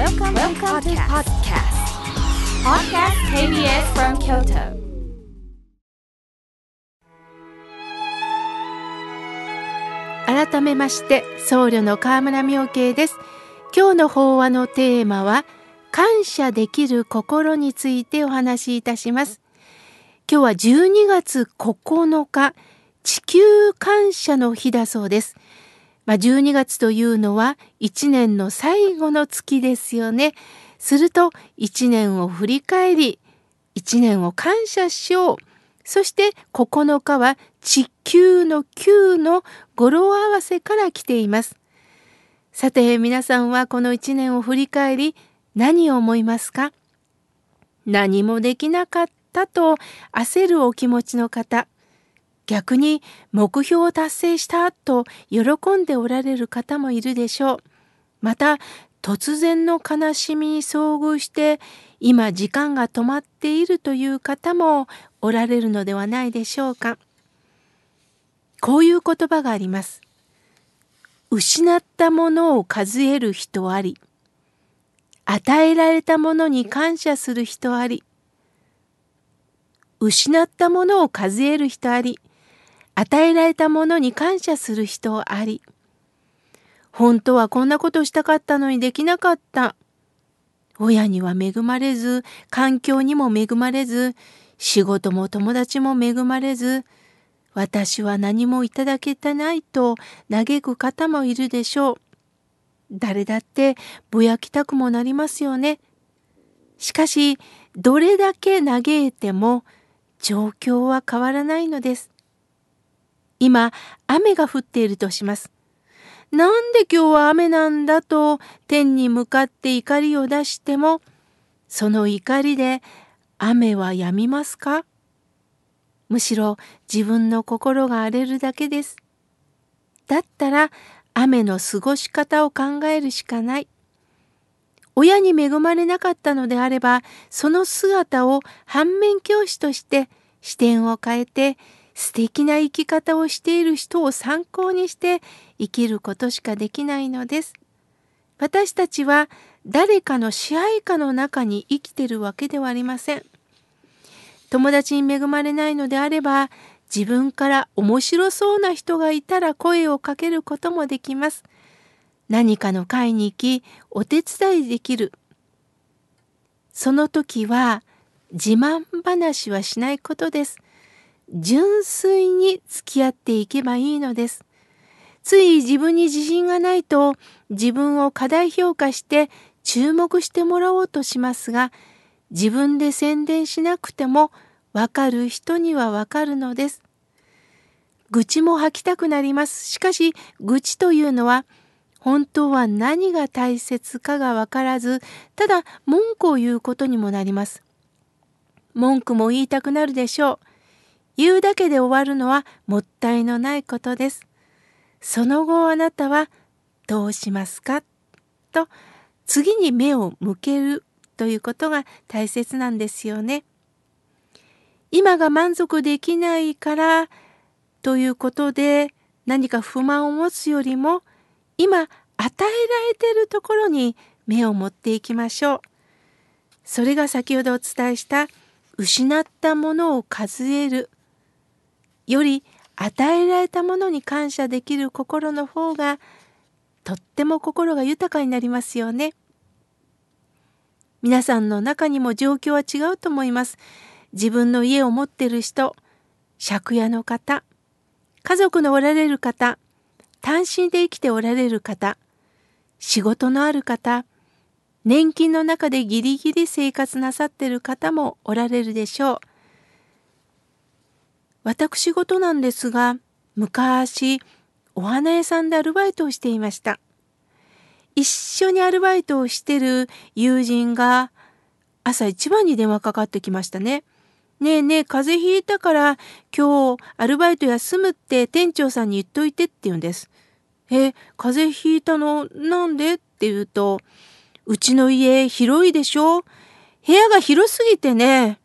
Welcome, Welcome to podcast. Podcast KBS from Kyoto. 改めまして僧侶の河村明慶です今日の法話のテーマは感謝できる心についてお話しいたします今日は12月9日地球感謝の日だそうですまあ、12月というのは1年の最後の月ですよね。すると1年を振り返り1年を感謝しよう。そして9日は地球の9の語呂合わせから来ています。さて皆さんはこの1年を振り返り何を思いますか？何もできなかったと焦るお気持ちの方逆に目標を達成したと喜んでおられる方もいるでしょう。また突然の悲しみに遭遇して今時間が止まっているという方もおられるのではないでしょうか。こういう言葉があります。失ったものを数える人あり、与えられたものに感謝する人あり、失ったものを数える人あり、与えられたものに感謝する人あり。本当はこんなことしたかったのにできなかった。親には恵まれず、環境にも恵まれず、仕事も友達も恵まれず、私は何もいただけてないと嘆く方もいるでしょう。誰だってぼやきたくもなりますよね。しかし、どれだけ嘆いても状況は変わらないのです。今、雨が降っているとします。なんで今日は雨なんだと天に向かって怒りを出しても、その怒りで雨は止みますか？むしろ自分の心が荒れるだけです。だったら雨の過ごし方を考えるしかない。親に恵まれなかったのであれば、その姿を反面教師として視点を変えて素敵な生き方をしている人を参考にして生きることしかできないのです。私たちは誰かの支配下の中に生きてるわけではありません。友達に恵まれないのであれば自分から面白そうな人がいたら声をかけることもできます。何かの会に行きお手伝いできる。その時は自慢話はしないことです。純粋に付き合っていけばいいのです。つい自分に自信がないと自分を過大評価して注目してもらおうとしますが自分で宣伝しなくてもわかる人にはわかるのです。愚痴も吐きたくなります。しかし愚痴というのは本当は何が大切かがわからずただ文句を言うことにもなります。文句も言いたくなるでしょう。言うだけで終わるのはもったいのないことです。その後あなたはどうしますか？と次に目を向けるということが大切なんですよね。今が満足できないからということで何か不満を持つよりも今与えられているところに目を持っていきましょう。それが先ほどお伝えした失ったものを数えるより与えられたものに感謝できる心の方がとっても心が豊かになりますよね。皆さんの中にも状況は違うと思います。自分の家を持っている人、借家の方、家族のおられる方、単身で生きておられる方、仕事のある方、年金の中でギリギリ生活なさっている方もおられるでしょう。私事なんですが、昔、お花屋さんでアルバイトをしていました。一緒にアルバイトをしてる友人が朝一番に電話かかってきましたね。ねえねえ、風邪ひいたから今日アルバイト休むって店長さんに言っといてって言うんです。え、風邪ひいたの？なんで？って言うと、うちの家広いでしょ？部屋が広すぎてね。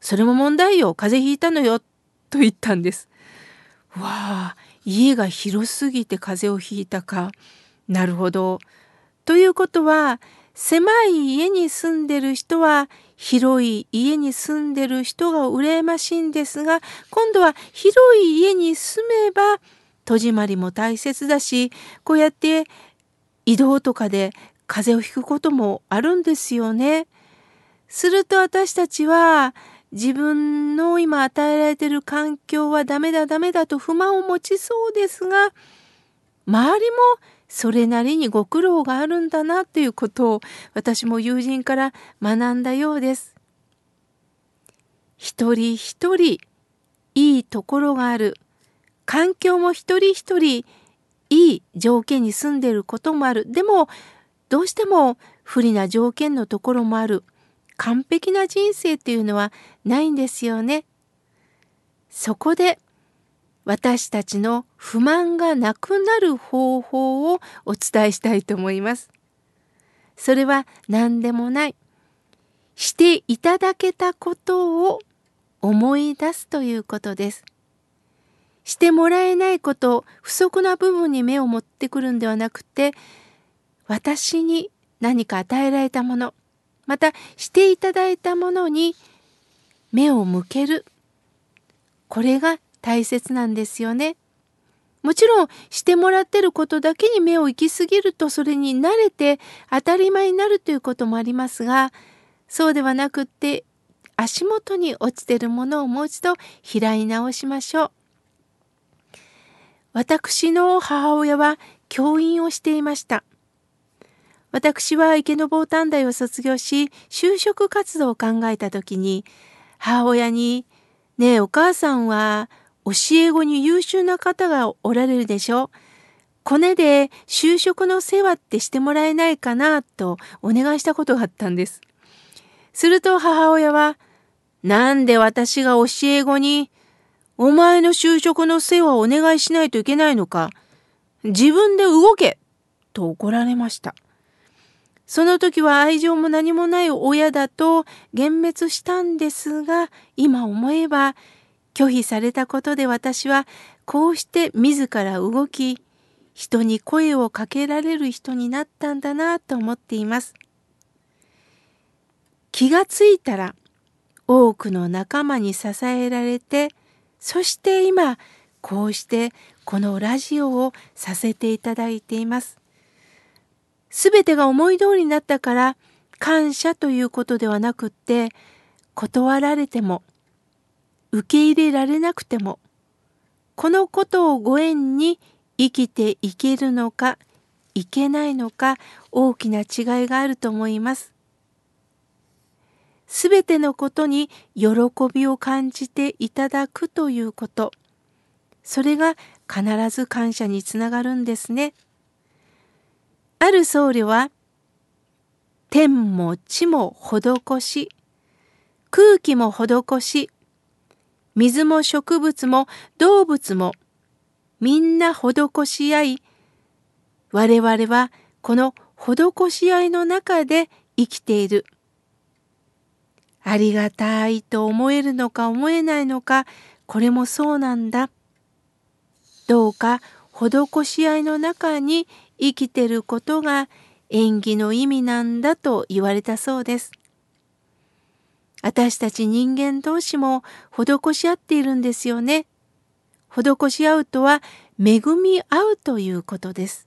それも問題よ。風邪ひいたのよ。と言ったんです。わあ家が広すぎて風邪をひいたか。なるほど。ということは狭い家に住んでる人は広い家に住んでる人が羨ましいんですが今度は広い家に住めば戸締まりも大切だしこうやって移動とかで風邪をひくこともあるんですよね。すると私たちは自分の今与えられてる環境はダメだダメだと不満を持ちそうですが周りもそれなりにご苦労があるんだなということを私も友人から学んだようです。一人一人いいところがある。環境も一人一人いい条件に住んでいることもある。でもどうしても不利な条件のところもある。完璧な人生っていうのはないんですよね。そこで私たちの不満がなくなる方法をお伝えしたいと思います。それは何でもない。していただけたことを思い出すということです。してもらえないこと、不足な部分に目を持ってくるんではなくて、私に何か与えられたもの、またしていただいたものに目を向ける。これが大切なんですよね。もちろんしてもらってることだけに目を行き過ぎるとそれに慣れて当たり前になるということもありますがそうではなくって足元に落ちてるものをもう一度拾い直しましょう。私の母親は教員をしていました。私は池坊短大を卒業し就職活動を考えた時に母親に「ねえお母さんは教え子に優秀な方がおられるでしょ？コネで就職の世話ってしてもらえないかなとお願いしたことがあったんです。すると母親は、なんで私が教え子に、お前の就職の世話をお願いしないといけないのか、自分で動けと怒られました。その時は愛情も何もない親だと幻滅したんですが、今思えば拒否されたことで私はこうして自ら動き人に声をかけられる人になったんだなと思っています。気がついたら多くの仲間に支えられてそして今こうしてこのラジオをさせていただいています。すべてが思い通りになったから感謝ということではなくって断られても受け入れられなくてもこのことをご縁に生きていけるのかいけないのか大きな違いがあると思います。すべてのことに喜びを感じていただくということそれが必ず感謝につながるんですね。ある僧侶は天も地も施し空気も施し水も植物も動物もみんな施し合い我々はこの施し合いの中で生きている。ありがたいと思えるのか思えないのかこれもそうなんだ。どうか施し合いの中に生きてることが縁起の意味なんだと言われたそうです。私たち人間同士も施し合っているんですよね。施し合うとは恵み合うということです。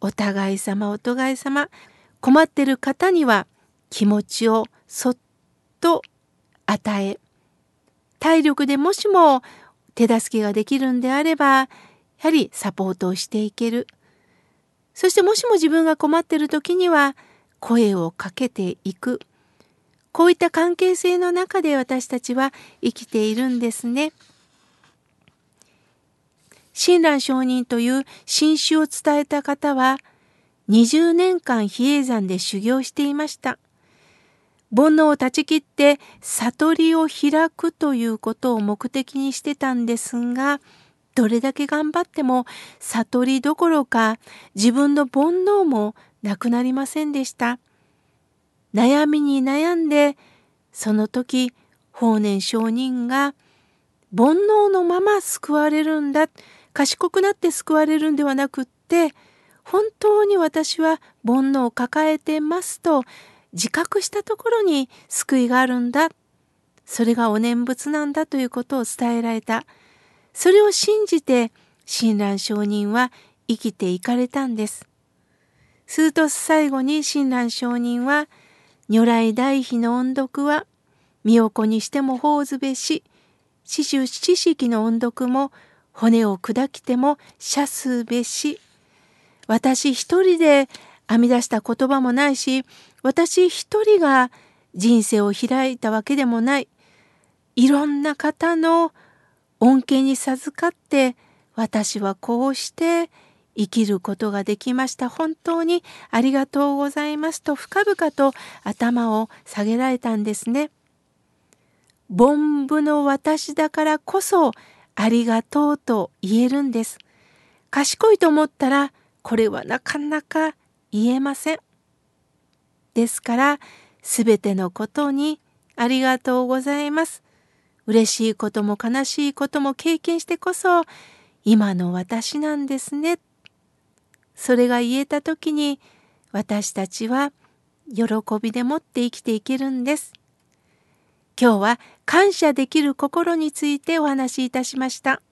お互い様お互い様困ってる方には気持ちをそっと与え体力でもしも手助けができるんであればやはりサポートをしていけるそしてもしも自分が困っている時には声をかけていくこういった関係性の中で私たちは生きているんですね。親鸞上人という新種を伝えた方は20年間比叡山で修行していました。煩悩を断ち切って悟りを開くということを目的にしてたんですがどれだけ頑張っても悟りどころか自分の煩悩もなくなりませんでした。悩みに悩んでその時法然上人が煩悩のまま救われるんだ賢くなって救われるんではなくって本当に私は煩悩を抱えてますと自覚したところに救いがあるんだ。それがお念仏なんだということを伝えられた。それを信じて親鸞上人は生きていかれたんです。すると最後に親鸞上人は如来大悲の音読は身を粉にしても法ずべし四十七式の音読も骨を砕きても射すべし私一人で編み出した言葉もないし私一人が人生を開いたわけでもないいろんな方の恩恵に授かって私はこうして生きることができました本当にありがとうございますと深々と頭を下げられたんですね。凡夫の私だからこそありがとうと言えるんです。賢いと思ったらこれはなかなか言えません。ですからすべてのことにありがとうございます。嬉しいことも悲しいことも経験してこそ今の私なんですね。それが言えた時に私たちは喜びでもって生きていけるんです。今日は感謝できる心についてお話しいたしました。